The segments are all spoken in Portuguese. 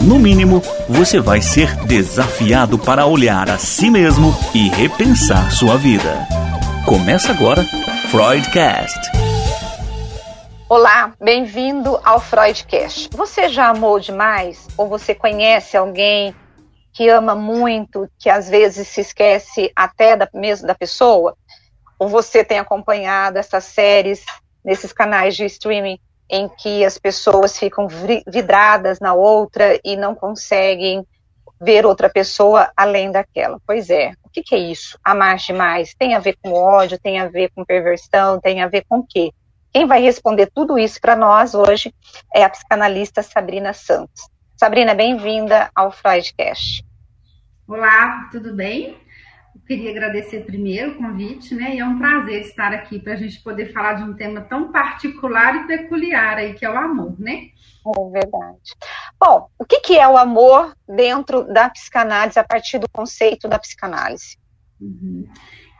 no mínimo, você vai ser desafiado para olhar a si mesmo e repensar sua vida. Começa agora Freudcast. Olá, bem-vindo ao Freudcast. Você já amou demais? Ou você conhece alguém que ama muito, que às vezes se esquece até da, mesmo da pessoa? Ou você tem acompanhado essas séries nesses canais de streaming em que as pessoas ficam vidradas na outra e não conseguem ver outra pessoa além daquela? Pois é, o que, que é isso? Amar demais? Tem a ver com ódio, tem a ver com perversão, tem a ver com o quê? Quem vai responder tudo isso para nós hoje é a psicanalista Sabrina Santos. Sabrina, bem-vinda ao Freudcast. Olá, tudo bem? Queria agradecer primeiro o convite, né? E é um prazer estar aqui para a gente poder falar de um tema tão particular e peculiar aí, que é o amor, né? É verdade. Bom, o que, que é o amor dentro da psicanálise, a partir do conceito da psicanálise? Uhum.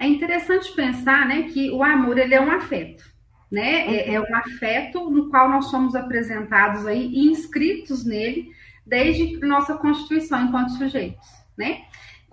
É interessante pensar, né, que o amor ele é um afeto né? É, é, um afeto no qual nós somos apresentados aí e inscritos nele desde nossa constituição enquanto sujeitos, né?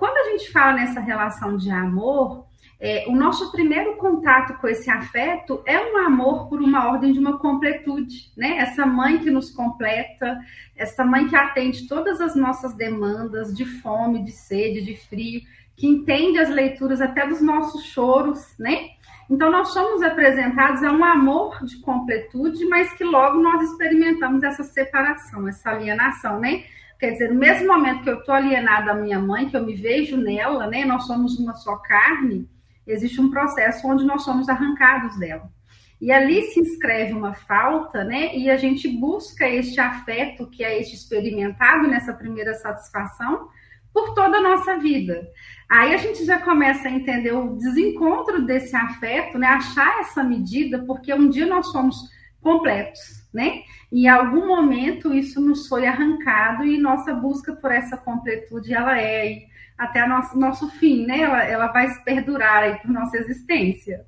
Quando a gente fala nessa relação de amor, é, o nosso primeiro contato com esse afeto é um amor por uma ordem de uma completude, né? Essa mãe que nos completa, essa mãe que atende todas as nossas demandas de fome, de sede, de frio, que entende as leituras até dos nossos choros, né? Então, nós somos apresentados a um amor de completude, mas que logo nós experimentamos essa separação, essa alienação, né? Quer dizer, no mesmo momento que eu estou alienada à minha mãe, que eu me vejo nela, né? Nós somos uma só carne, existe um processo onde nós somos arrancados dela. E ali se inscreve uma falta, né? E a gente busca este afeto que é este experimentado nessa primeira satisfação por toda a nossa vida. Aí a gente já começa a entender o desencontro desse afeto, né? Achar essa medida, porque um dia nós somos completos, né? E em algum momento isso nos foi arrancado e nossa busca por essa completude, ela é até nosso, nosso fim, né? Ela, ela vai perdurar aí por nossa existência.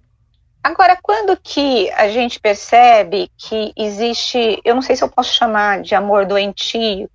Agora, quando que a gente percebe que existe, eu não sei se eu posso chamar de amor doentio,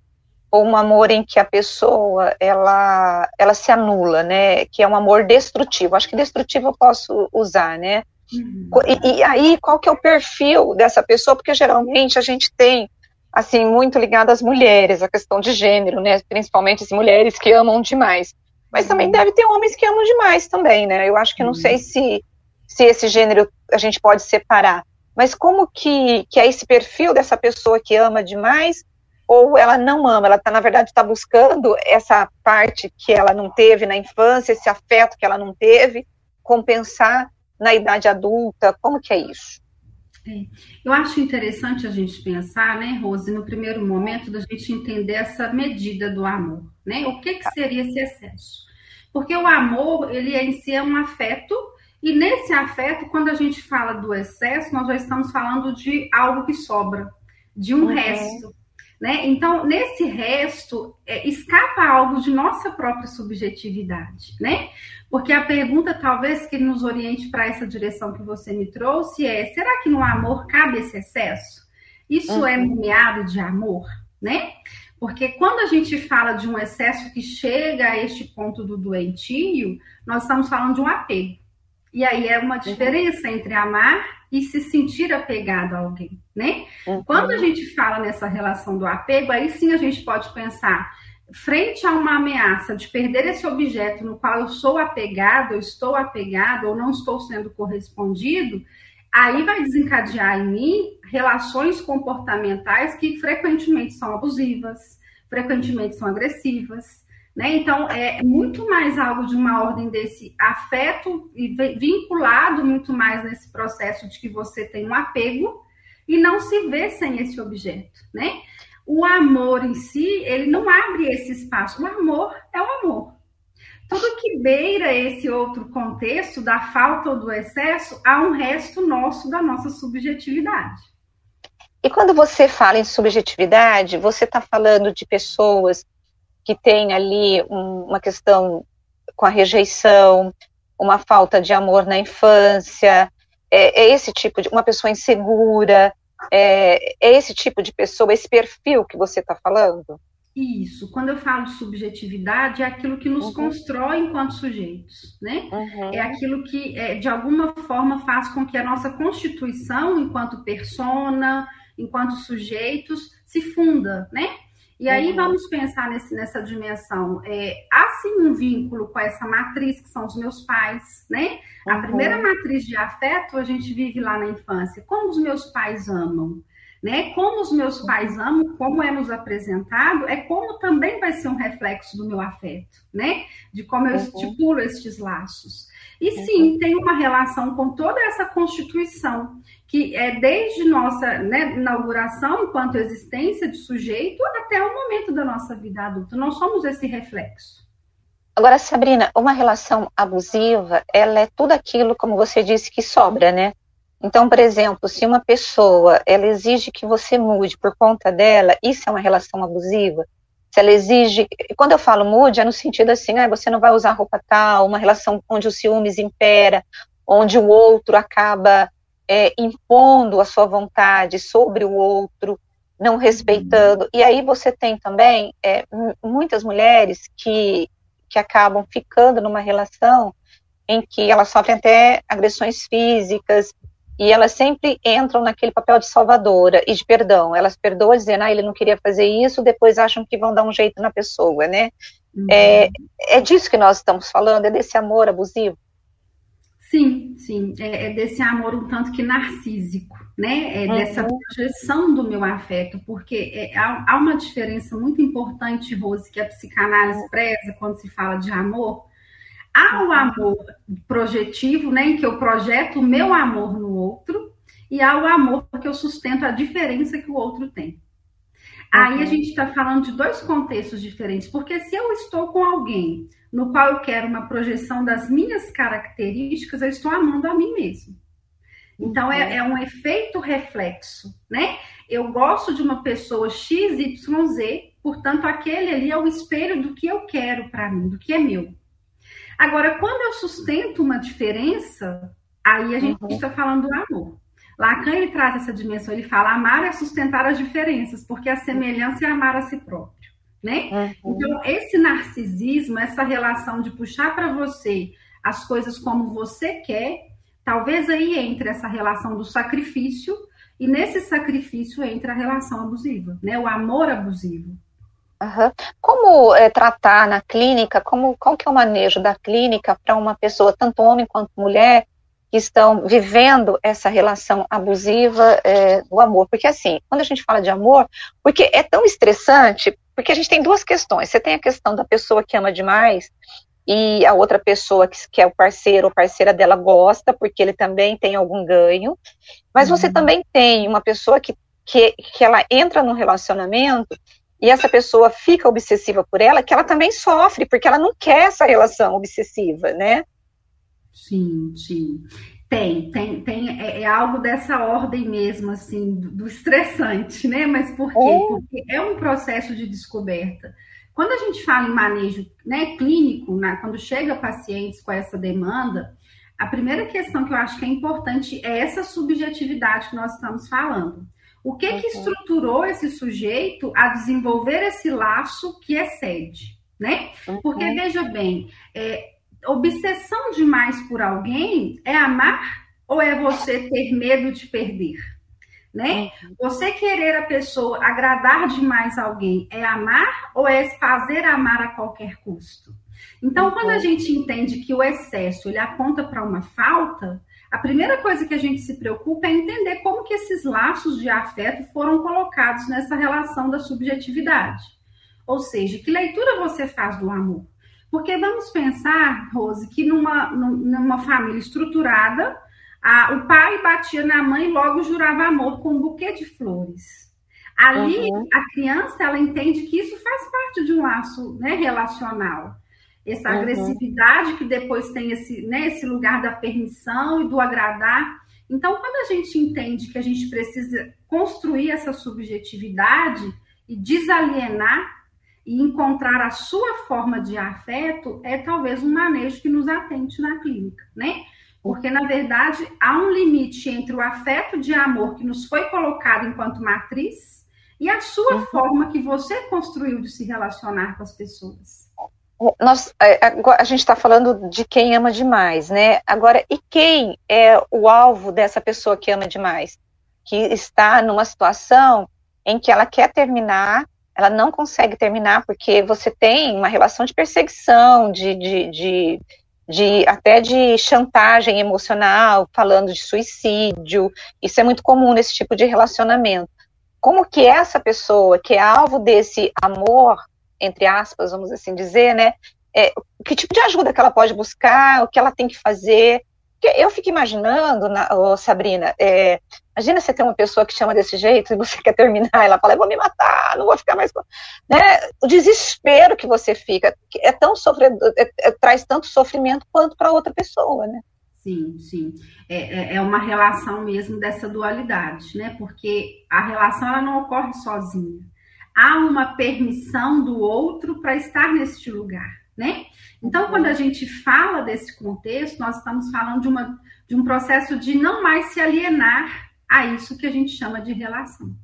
ou um amor em que a pessoa ela ela se anula, né? Que é um amor destrutivo. Acho que destrutivo eu posso usar, né? Uhum. E, e, aí qual que é o perfil dessa pessoa? Porque geralmente a gente tem assim muito ligado às mulheres, a questão de gênero, né? Principalmente as mulheres que amam demais. Mas também uhum. deve ter homens que amam demais também, né? Eu acho que não sei uhum. se se esse gênero a gente pode separar. Mas como que, que é esse perfil dessa pessoa que ama demais ou ela não ama, ela tá, na verdade está buscando essa parte que ela não teve na infância, esse afeto que ela não teve, compensar na idade adulta, como que é isso? É. Eu acho interessante a gente pensar, né, Rose, no primeiro momento, da gente entender essa medida do amor, né? O que, que seria esse excesso? Porque o amor, ele em si é um afeto, e nesse afeto, quando a gente fala do excesso, nós já estamos falando de algo que sobra, de um uhum. resto. Né? Então, nesse resto, é, escapa algo de nossa própria subjetividade, né? Porque a pergunta, talvez, que nos oriente para essa direção que você me trouxe é: será que no amor cabe esse excesso? Isso é uhum. é nomeado de amor, né? Porque quando a gente fala de um excesso que chega a este ponto do doentio, nós estamos falando de um apego. E aí é uma uhum. diferença entre amar e se sentir apegado a alguém, né? Uhum. Quando a gente fala nessa relação do apego, aí sim a gente pode pensar frente a uma ameaça de perder esse objeto no qual eu sou apegado, eu estou apegado ou não estou sendo correspondido, aí vai desencadear em mim relações comportamentais que frequentemente são abusivas, frequentemente são agressivas, né? Então, é muito mais algo de uma ordem desse afeto e vinculado muito mais nesse processo de que você tem um apego e não se vê sem esse objeto, né? O amor em si, ele não abre esse espaço. O amor é o amor. tudo que beira esse outro contexto da falta ou do excesso, há um resto nosso da nossa subjetividade. E quando você fala em subjetividade, você está falando de pessoas que têm ali um, uma questão com a rejeição, uma falta de amor na infância, é, é esse tipo de uma pessoa insegura, é, é esse tipo de pessoa, esse perfil que você está falando? Isso. Quando eu falo subjetividade, é aquilo que nos uhum. constrói enquanto sujeitos, né? Uhum. É aquilo que, é, de alguma forma, faz com que a nossa constituição, enquanto persona, enquanto sujeitos, se funda, né? E aí uhum. vamos pensar nesse, nessa dimensão. É, há sim um vínculo com essa matriz que são os meus pais, né? A uhum. primeira matriz de afeto a gente vive lá na infância. Como os meus pais amam, né? Como os meus pais amam, como é nos apresentado, é como também vai ser um reflexo do meu afeto, né? De como eu uhum. estipulo estes laços. E sim, tem uma relação com toda essa constituição, que é desde nossa né, inauguração enquanto existência de sujeito até o momento da nossa vida adulta. Nós somos esse reflexo. Agora, Sabrina, uma relação abusiva, ela é tudo aquilo, como você disse, que sobra, né? Então, por exemplo, se uma pessoa ela exige que você mude por conta dela, isso é uma relação abusiva. Se ela exige, quando eu falo mude, é no sentido assim, ah, você não vai usar roupa tal, uma relação onde o ciúmes impera, onde o outro acaba é, impondo a sua vontade sobre o outro, não respeitando. E aí você tem também é, muitas mulheres que, que acabam ficando numa relação em que elas sofrem até agressões físicas, e elas sempre entram naquele papel de salvadora e de perdão. Elas perdoam dizendo, ah, ele não queria fazer isso, depois acham que vão dar um jeito na pessoa, né? Uhum. É, é disso que nós estamos falando, é desse amor abusivo. Sim, sim, é, é desse amor um tanto que narcísico, né? É uhum. dessa projeção do meu afeto, porque é, há, há, uma diferença muito importante, Rose, que a psicanálise preza quando se fala de amor, Há o amor projetivo, né, em que eu projeto o meu amor no outro, e há o amor que eu sustento a diferença que o outro tem. Aí a gente está falando de dois contextos diferentes, porque se eu estou com alguém no qual eu quero uma projeção das minhas características, eu estou amando a mim mesmo. Então é, é um efeito reflexo, né? Eu gosto de uma pessoa X, Y, Z, portanto aquele ali é o espelho do que eu quero para mim, do que é meu. Agora, quando eu sustento uma diferença, aí a gente está uhum. falando do amor. Lacan ele traz essa dimensão, ele fala amar é sustentar as diferenças, porque a semelhança é amar a si próprio, né? Uhum. Então, esse narcisismo, essa relação de puxar para você as coisas como você quer, talvez aí entre essa relação do sacrifício e nesse sacrifício entra a relação abusiva, né? O amor abusivo. Uhum. Como é, tratar na clínica, como, qual que é o manejo da clínica para uma pessoa, tanto homem quanto mulher, que estão vivendo essa relação abusiva é, do amor? Porque assim, quando a gente fala de amor, porque é tão estressante, porque a gente tem duas questões. Você tem a questão da pessoa que ama demais e a outra pessoa que, que é o parceiro ou parceira dela gosta, porque ele também tem algum ganho, mas uhum. você também tem uma pessoa que, que, que ela entra no relacionamento e essa pessoa fica obsessiva por ela, que ela também sofre, porque ela não quer essa relação obsessiva, né? Sim, sim. Tem, tem, tem, é, é algo dessa ordem mesmo, assim, do, do estressante, né? Mas por quê? É. Porque é um processo de descoberta. Quando a gente fala em manejo né, clínico, né, quando chega pacientes com essa demanda, a primeira questão que eu acho que é importante é essa subjetividade que nós estamos falando. O que que estruturou esse sujeito a desenvolver esse laço que excede, né? Porque veja bem, é, obsessão demais por alguém é amar ou é você ter medo de perder? Né? Você querer a pessoa, agradar demais alguém, é amar ou é fazer amar a qualquer custo? Então, quando a gente entende que o excesso ele aponta para uma falta, a primeira coisa que a gente se preocupa é entender como que esses laços de afeto foram colocados nessa relação da subjetividade. Ou seja, que leitura você faz do amor? Porque vamos pensar, Rose, que numa, numa família estruturada, a, o pai batia na mãe e logo jurava amor com um buquê de flores. Ali, uhum. a criança ela entende que isso faz parte de um laço né, relacional. Essa uhum. agressividade que depois tem esse, né, esse lugar da permissão e do agradar. Então, quando a gente entende que a gente precisa construir essa subjetividade e desalienar e encontrar a sua forma de afeto, é talvez um manejo que nos atente na clínica, né? Porque, na verdade, há um limite entre o afeto de amor que nos foi colocado enquanto matriz e a sua uhum. forma que você construiu de se relacionar com as pessoas. Nós, é, a gente está falando de quem ama demais, né? Agora, e quem é o alvo dessa pessoa que ama demais? Que está numa situação em que ela quer terminar, ela não consegue terminar porque você tem uma relação de perseguição, de, de, de, de até de chantagem emocional, falando de suicídio. Isso é muito comum nesse tipo de relacionamento. Como que essa pessoa que é alvo desse amor entre aspas, vamos assim dizer, né? É, que tipo de ajuda que ela pode buscar, o que ela tem que fazer. Porque eu fico imaginando, na, oh, Sabrina, é, imagina você ter uma pessoa que chama desse jeito e você quer terminar, ela fala, eu vou me matar, não vou ficar mais. Né? O desespero que você fica é tão sofredor, é, é, traz tanto sofrimento quanto para outra pessoa, né? Sim, sim. É, é, é uma relação mesmo dessa dualidade, né? Porque a relação ela não ocorre sozinha há uma permissão do outro para estar neste lugar, né? Então, quando a gente fala desse contexto, nós estamos falando de, uma, de um processo de não mais se alienar a isso que a gente chama de relação.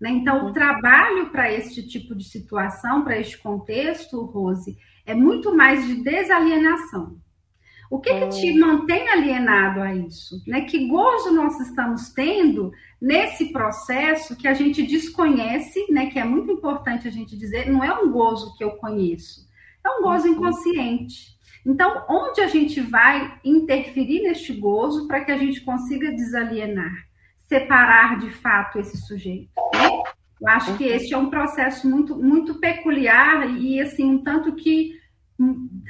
Né? Então, o trabalho para este tipo de situação, para este contexto, Rose, é muito mais de desalienação. O que, que te hum. mantém alienado a isso? Né? Que gozo nós estamos tendo nesse processo que a gente desconhece, né? Que é muito importante a gente dizer, não é um gozo que eu conheço, é um gozo uhum. inconsciente. Então, onde a gente vai interferir neste gozo para que a gente consiga desalienar, separar de fato esse sujeito? Né? Eu acho que uhum. esse é um processo muito, muito peculiar e assim um tanto que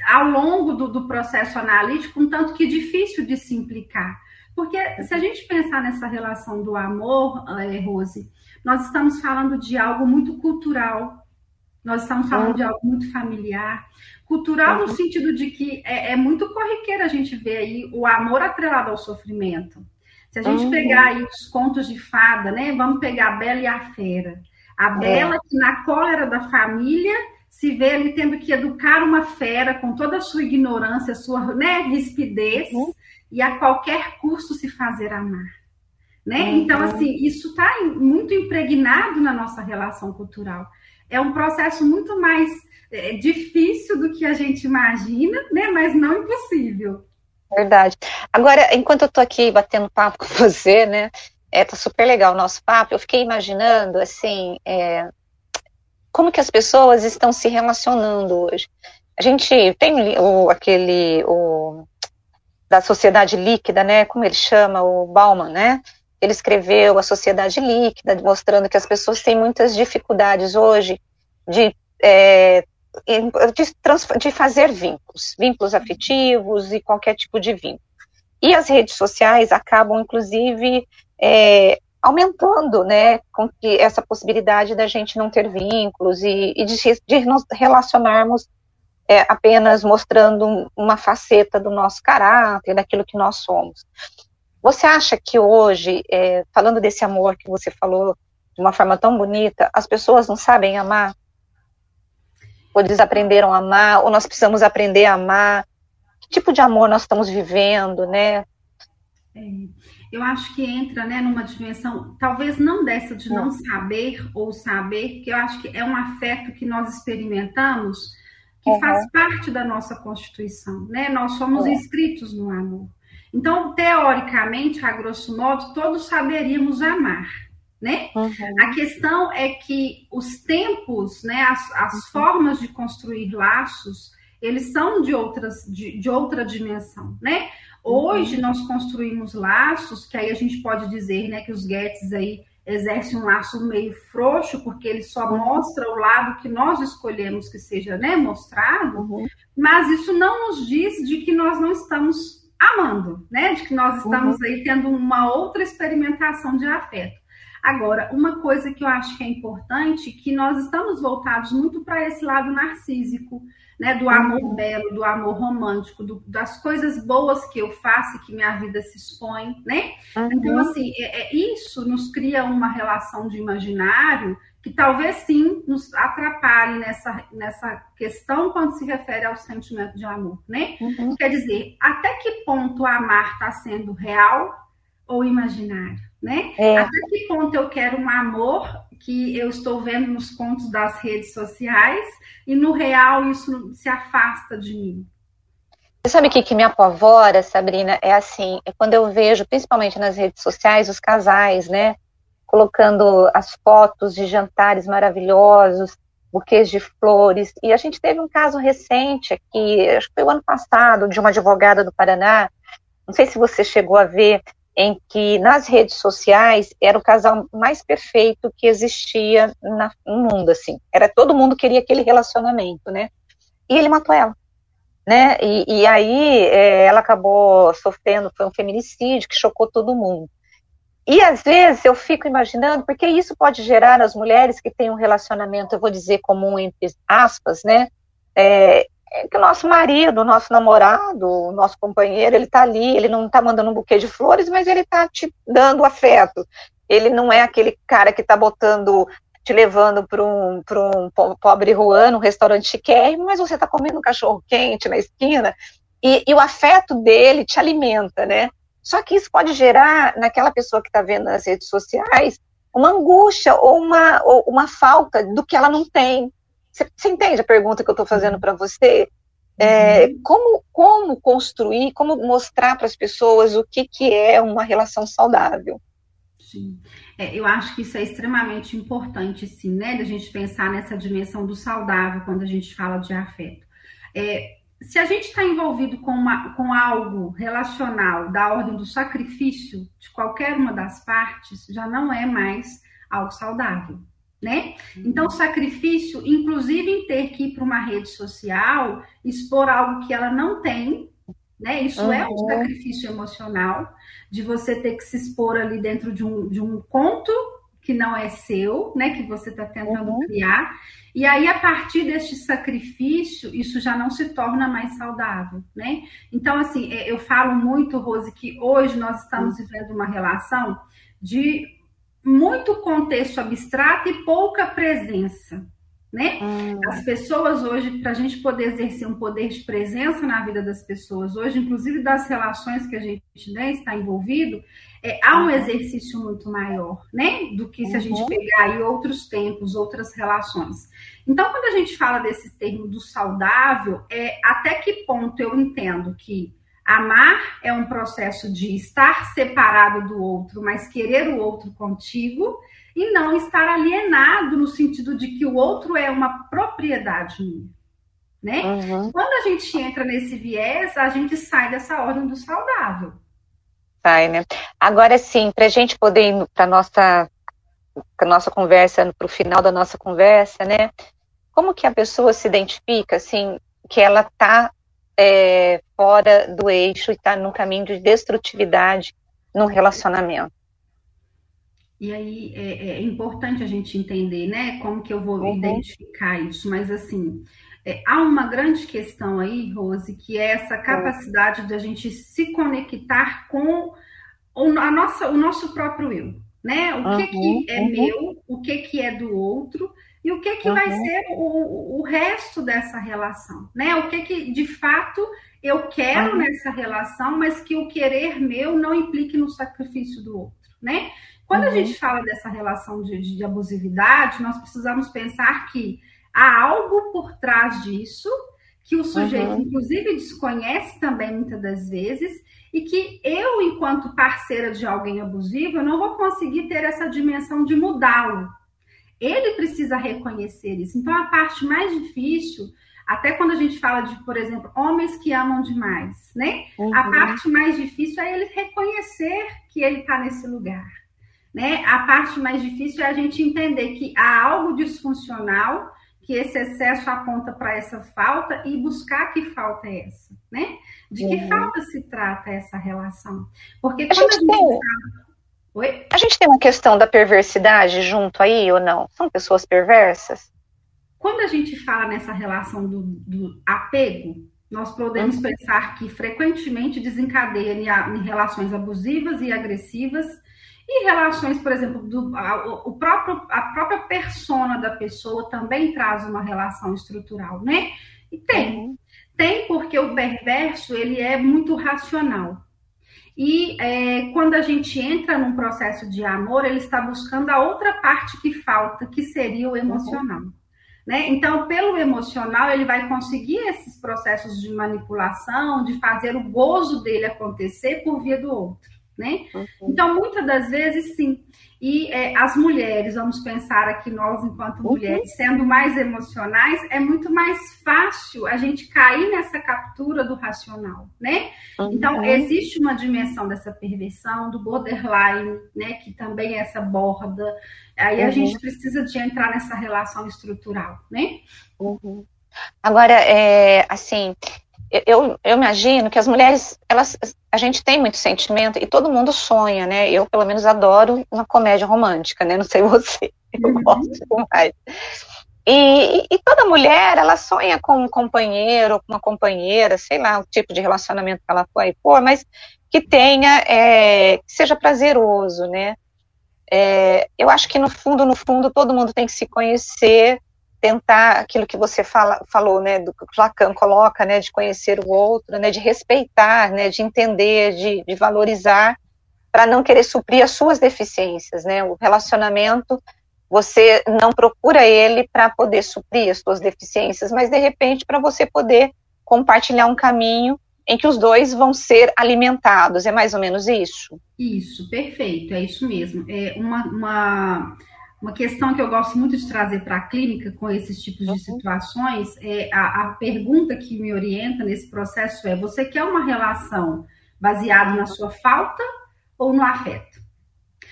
ao longo do, do, processo analítico, um tanto que difícil de se implicar. Porque se a gente pensar nessa relação do amor, é, Rose, nós estamos falando de algo muito cultural, nós estamos falando de algo muito familiar. Cultural no sentido de que é, é muito corriqueiro a gente ver aí o amor atrelado ao sofrimento. Se a gente uhum. pegar aí os contos de fada, né? Vamos pegar a Bela e a Fera. A Bela, é. que na cólera da família, se vê ali tendo que educar uma fera com toda a sua ignorância, sua né, rispidez, uhum. e a qualquer custo se fazer amar. Né? Uhum. Então, assim, isso está muito impregnado na nossa relação cultural. É um processo muito mais é, difícil do que a gente imagina, né? mas não impossível. Verdade. Agora, enquanto eu estou aqui batendo papo com você, né? É, tá super legal o nosso papo. Eu fiquei imaginando, assim, é, como que as pessoas estão se relacionando hoje. A gente tem o, aquele o, da sociedade líquida, né? Como ele chama, o Bauman, né? Ele escreveu a sociedade líquida, mostrando que as pessoas têm muitas dificuldades hoje de, é, de, de fazer vínculos, vínculos afetivos e qualquer tipo de vínculo. E as redes sociais acabam, inclusive, é, aumentando, né, com que essa possibilidade da gente não ter vínculos e, e de, de, nos relacionarmos é, apenas mostrando uma faceta do nosso caráter, daquilo que nós somos. Você acha que hoje, é, falando desse amor que você falou de uma forma tão bonita, as pessoas não sabem amar? Ou desaprenderam a amar? Ou nós precisamos aprender a amar? Que tipo de amor nós estamos vivendo, né? Eu acho que entra né, numa dimensão, talvez não dessa de não saber ou saber, que eu acho que é um afeto que nós experimentamos, que uhum. faz parte da nossa Constituição, né? Nós somos uhum. inscritos no amor. Então, teoricamente, a grosso modo, todos saberíamos amar, né? Uhum. A questão é que os tempos, né, as, as uhum. formas de construir laços, eles são de outras de, de outra dimensão, né? Hoje uhum. nós construímos laços, que aí a gente pode dizer né, que os Guedes aí exercem um laço meio frouxo, porque ele só uhum. mostra o lado que nós escolhemos que seja né, mostrado, uhum. mas isso não nos diz de que nós não estamos amando, né? De que nós estamos uhum. aí tendo uma outra experimentação de afeto. Agora, uma coisa que eu acho que é importante, que nós estamos voltados muito para esse lado narcísico, né, do amor uhum. belo, do amor romântico, do, das coisas boas que eu faço e que minha vida se expõe, né? Uhum. Então, assim, é, é, isso nos cria uma relação de imaginário que talvez sim nos atrapalhe nessa, nessa questão quando se refere ao sentimento de amor, né? Uhum. Quer dizer, até que ponto amar está sendo real ou imaginário, né? É. Até que ponto eu quero um amor que eu estou vendo nos contos das redes sociais e no real isso se afasta de mim. Você sabe o que, que me apavora, Sabrina? É assim, é quando eu vejo, principalmente nas redes sociais, os casais, né? Colocando as fotos de jantares maravilhosos, buquês de flores. E a gente teve um caso recente aqui, acho que foi o ano passado, de uma advogada do Paraná. Não sei se você chegou a ver, em que nas redes sociais era o casal mais perfeito que existia na, no mundo, assim. Era todo mundo queria aquele relacionamento, né? E ele matou ela, né? E, e aí é, ela acabou sofrendo, foi um feminicídio que chocou todo mundo. E às vezes eu fico imaginando, porque isso pode gerar nas mulheres que têm um relacionamento, eu vou dizer comum entre aspas, né? É, é que o nosso marido, o nosso namorado, o nosso companheiro, ele está ali, ele não está mandando um buquê de flores, mas ele está te dando afeto. Ele não é aquele cara que está botando, te levando para um, um pobre Juan, um restaurante chiquérrimo, mas você está comendo um cachorro quente na esquina, e, e, o afeto dele te alimenta, né? Só que isso pode gerar, naquela pessoa que está vendo nas redes sociais, uma angústia ou uma, ou uma falta do que ela não tem. Você, entende a pergunta que eu estou fazendo para você? É, uhum. como, como construir, como mostrar para as pessoas o que, que é uma relação saudável? Sim. É, eu acho que isso é extremamente importante, sim, né? Da gente pensar nessa dimensão do saudável quando a gente fala de afeto. É, se a gente está envolvido com, uma, com algo relacional da ordem do sacrifício de qualquer uma das partes, já não é mais algo saudável né? Então, uhum. sacrifício, inclusive em ter que ir para uma rede social, expor algo que ela não tem, né? Isso uhum. é um uhum. sacrifício emocional, de você ter que se expor ali dentro de um, de um conto que não é seu, né? Que você está tentando uhum. criar. E aí, a partir deste sacrifício, isso já não se torna mais saudável, né? Então, assim, é, eu falo muito, Rose, que hoje nós estamos vivendo uma relação de muito contexto abstrato e pouca presença. Né? Hum. As pessoas hoje, para a gente poder exercer um poder de presença na vida das pessoas hoje, inclusive das relações que a gente né, está envolvido, é, há um uhum. exercício muito maior, né? Do que se a gente uhum. pegar aí outros tempos, outras relações. Então, quando a gente fala desse termo do saudável, é até que ponto eu entendo que Amar é um processo de estar separado do outro, mas querer o outro contigo, e não estar alienado no sentido de que o outro é uma propriedade minha. Né? Uhum. Quando a gente entra nesse viés, a gente sai dessa ordem do saudável. Sai, né? Agora sim, para a gente poder ir para nossa nossa conversa, para o final da nossa conversa, né? Como que a pessoa se identifica, assim, que ela está é, fora do eixo e está num caminho de destrutividade no relacionamento. E aí é, é, importante a gente entender, né, como que eu vou uhum. identificar isso, mas assim, é, há uma grande questão aí, Rose, que é essa capacidade de a gente se conectar com o, a nossa, o nosso próprio eu, né? O uhum, que, que é uhum. meu, o que, que é do outro, e o que, que uhum. vai ser o, o resto dessa relação, né? O que, que de fato eu quero uhum. nessa relação, mas que o querer meu não implique no sacrifício do outro, né? Quando uhum. a gente fala dessa relação de, de abusividade, nós precisamos pensar que há algo por trás disso que o sujeito, uhum. inclusive, desconhece também muitas das vezes, e que eu, enquanto parceira de alguém abusivo, eu não vou conseguir ter essa dimensão de mudá-lo, ele precisa reconhecer isso. Então, a parte mais difícil, até quando a gente fala de, por exemplo, homens que amam demais, né? Uhum. A parte mais difícil é ele reconhecer que ele está nesse lugar. Né? A parte mais difícil é a gente entender que há algo disfuncional, que esse excesso aponta para essa falta e buscar que falta é essa, né? De que uhum. falta se trata essa relação? Porque a quando gente a gente tem... Oi? A gente tem uma questão da perversidade junto aí ou não? São pessoas perversas? Quando a gente fala nessa relação do, do apego, nós podemos uhum. pensar que frequentemente desencadeia em, relações abusivas e agressivas e relações, por exemplo, do, a, o próprio, a própria persona da pessoa também traz uma relação estrutural, né? E tem. Uhum. Tem porque o perverso, ele é muito racional. E é, quando a gente entra num processo de amor, ele está buscando a outra parte que falta, que seria o emocional. Uhum. Né? Então, pelo emocional, ele vai conseguir esses processos de manipulação, de fazer o gozo dele acontecer por via do outro. Né? Uhum. Então, muitas das vezes, sim. E é, as mulheres, vamos pensar aqui nós, enquanto uhum. mulheres, sendo mais emocionais, é muito mais fácil a gente cair nessa captura do racional, né? Uhum. Então, existe uma dimensão dessa perversão, do borderline, né? Que também é essa borda. Aí uhum. a gente precisa de entrar nessa relação estrutural, né? Uhum. Agora, é, assim, eu, eu imagino que as mulheres, elas, a gente tem muito sentimento e todo mundo sonha, né? Eu, pelo menos, adoro uma comédia romântica, né? Não sei você, eu uhum. gosto demais. E, e, toda mulher, ela sonha com um companheiro, com uma companheira, sei lá, o tipo de relacionamento que ela foi for, mas que tenha, é, que seja prazeroso, né? É, eu acho que no fundo, no fundo, todo mundo tem que se conhecer, tentar aquilo que você fala, falou, né, do que Lacan coloca, né, de conhecer o outro, né, de respeitar, né, de entender, de, de valorizar, para não querer suprir as suas deficiências, né, o relacionamento, você não procura ele para poder suprir as suas deficiências, mas de repente para você poder compartilhar um caminho em que os dois vão ser alimentados, é mais ou menos isso? Isso, perfeito, é isso mesmo. É uma, uma uma questão que eu gosto muito de trazer para a clínica com esses tipos de uhum. situações é a, a, pergunta que me orienta nesse processo é: você quer uma relação baseada na sua falta ou no afeto?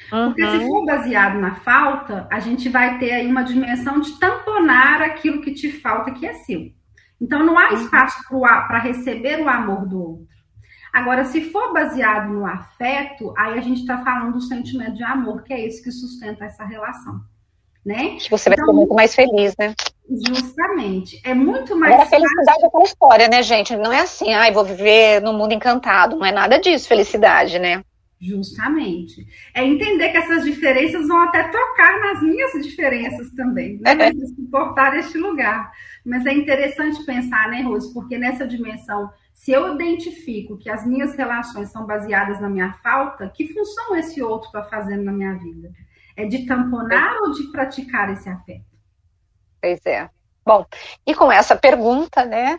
Porque uhum. se for baseado na falta, a gente vai ter aí uma dimensão de tamponar aquilo que te falta que é seu. Então não há uhum. espaço para receber o amor do outro. Agora, se for baseado no afeto, aí a gente está falando do sentimento de amor, que é esse que sustenta essa relação. Né? Que você vai então, ser muito mais feliz, né? Justamente. É muito mais. Agora, felicidade é aquela história, né, gente? Não é assim, ai, ah, vou viver no mundo encantado. Não é nada disso, felicidade, né? Justamente. É entender que essas diferenças vão até tocar nas minhas diferenças também, né? É. Mas suportar este lugar. Mas é interessante pensar, né, Rose? Porque nessa dimensão se eu identifico que as minhas relações são baseadas na minha falta, que função esse outro está fazendo na minha vida? É de tamponar é. ou de praticar esse afeto? Pois é. Bom, e com essa pergunta, né,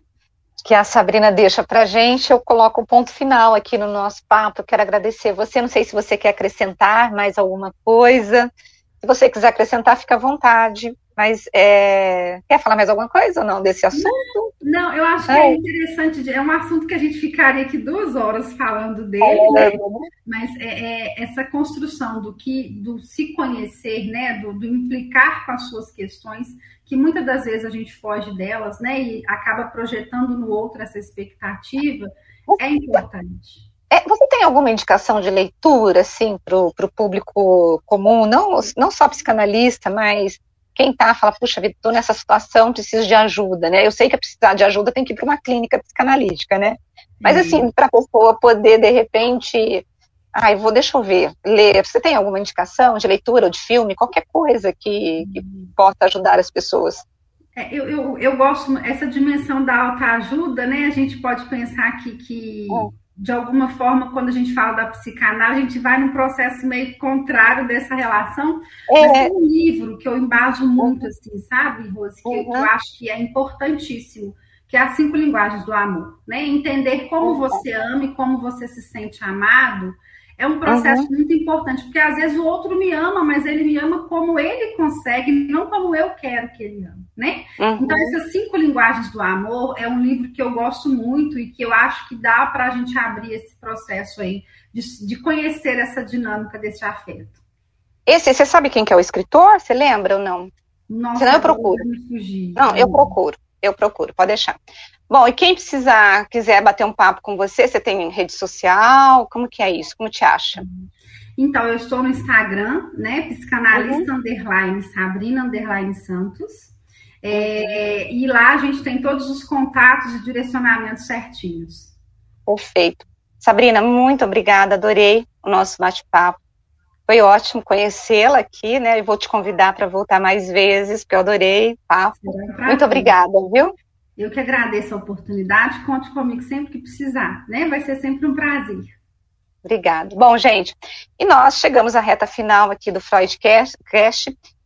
que a Sabrina deixa para gente, eu coloco o ponto final aqui no nosso papo. Quero agradecer você. Não sei se você quer acrescentar mais alguma coisa. Se você quiser acrescentar, fica à vontade. Mas é... quer falar mais alguma coisa ou não desse assunto? Eu acho que é, é. interessante, é um assunto que a gente ficaria aqui duas horas falando dele, é, né? mas é, é, essa construção do que, do se conhecer, né, do, do, implicar com as suas questões, que muitas das vezes a gente foge delas, né, e acaba projetando no outro essa expectativa, é importante. É, você tem alguma indicação de leitura, assim, para o público comum, não, não só psicanalista, mas quem tá fala, puxa vida, estou nessa situação, preciso de ajuda, né? Eu sei que precisar de ajuda tem que ir para uma clínica psicanalítica, né? Mas assim, para a pessoa poder, de repente, ai, vou, deixa eu ver, ler. Você tem alguma indicação de leitura ou de filme, qualquer coisa que, que uhum. possa ajudar as pessoas? É, eu, eu, eu gosto, essa dimensão da alta ajuda, né? A gente pode pensar que, que é de alguma forma, quando a gente fala da psicanálise, a gente vai num processo meio contrário dessa relação. É. Mas tem um livro que eu embaso muito, assim, sabe, Rose, que uhum. eu acho que é importantíssimo, que é As Cinco Linguagens do Amor. Né? Entender como uhum. você ama e como você se sente amado é um processo uhum. muito importante, porque às vezes o outro me ama, mas ele me ama como ele consegue, não como eu quero que ele ame, né? Uhum. Então, essas cinco linguagens do amor é um livro que eu gosto muito e que eu acho que dá para a gente abrir esse processo aí de, de conhecer essa dinâmica desse afeto. Esse, você sabe quem que é o escritor? Você lembra ou não? Nossa, Senão eu procuro. Não, eu procuro, eu procuro, pode deixar. Bom, e quem precisar, quiser bater um papo com você, você tem rede social? Como que é isso? Como te acha? Então, eu estou no Instagram, né? Psicanalista uhum. underline Sabrina underline Santos. É, e lá a gente tem todos os contatos e direcionamentos certinhos. Perfeito. Sabrina, muito obrigada, adorei o nosso bate-papo. Foi ótimo conhecê-la aqui, né? E vou te convidar para voltar mais vezes, porque eu adorei o papo. Muito obrigada, viu? Eu que agradeço a oportunidade. Conte comigo sempre que precisar, né? Vai ser sempre um prazer. Obrigada. Bom, gente, e nós chegamos à reta final aqui do Freudcast,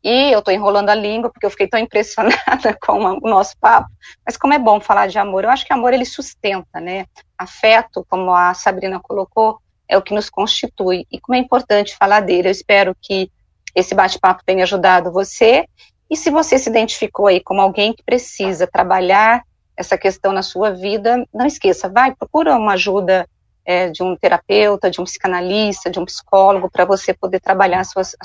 e eu estou enrolando a língua porque eu fiquei tão impressionada com o nosso papo. Mas como é bom falar de amor, eu acho que amor ele sustenta, né? Afeto, como a Sabrina colocou, é o que nos constitui. E como é importante falar dele. Eu espero que esse bate-papo tenha ajudado você. E se você se identificou aí como alguém que precisa trabalhar essa questão na sua vida, não esqueça, vai, procura uma ajuda é, de um terapeuta, de um psicanalista, de um psicólogo, para você poder trabalhar suas,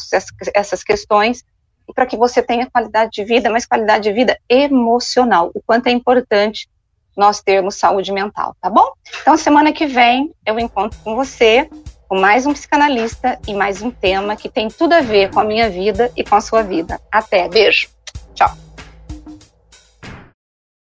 essas questões e para que você tenha qualidade de vida, mas qualidade de vida emocional, o quanto é importante nós termos saúde mental, tá bom? Então, semana que vem eu encontro com você, com mais um psicanalista e mais um tema que tem tudo a ver com a minha vida e com a sua vida. Até, beijo, tchau.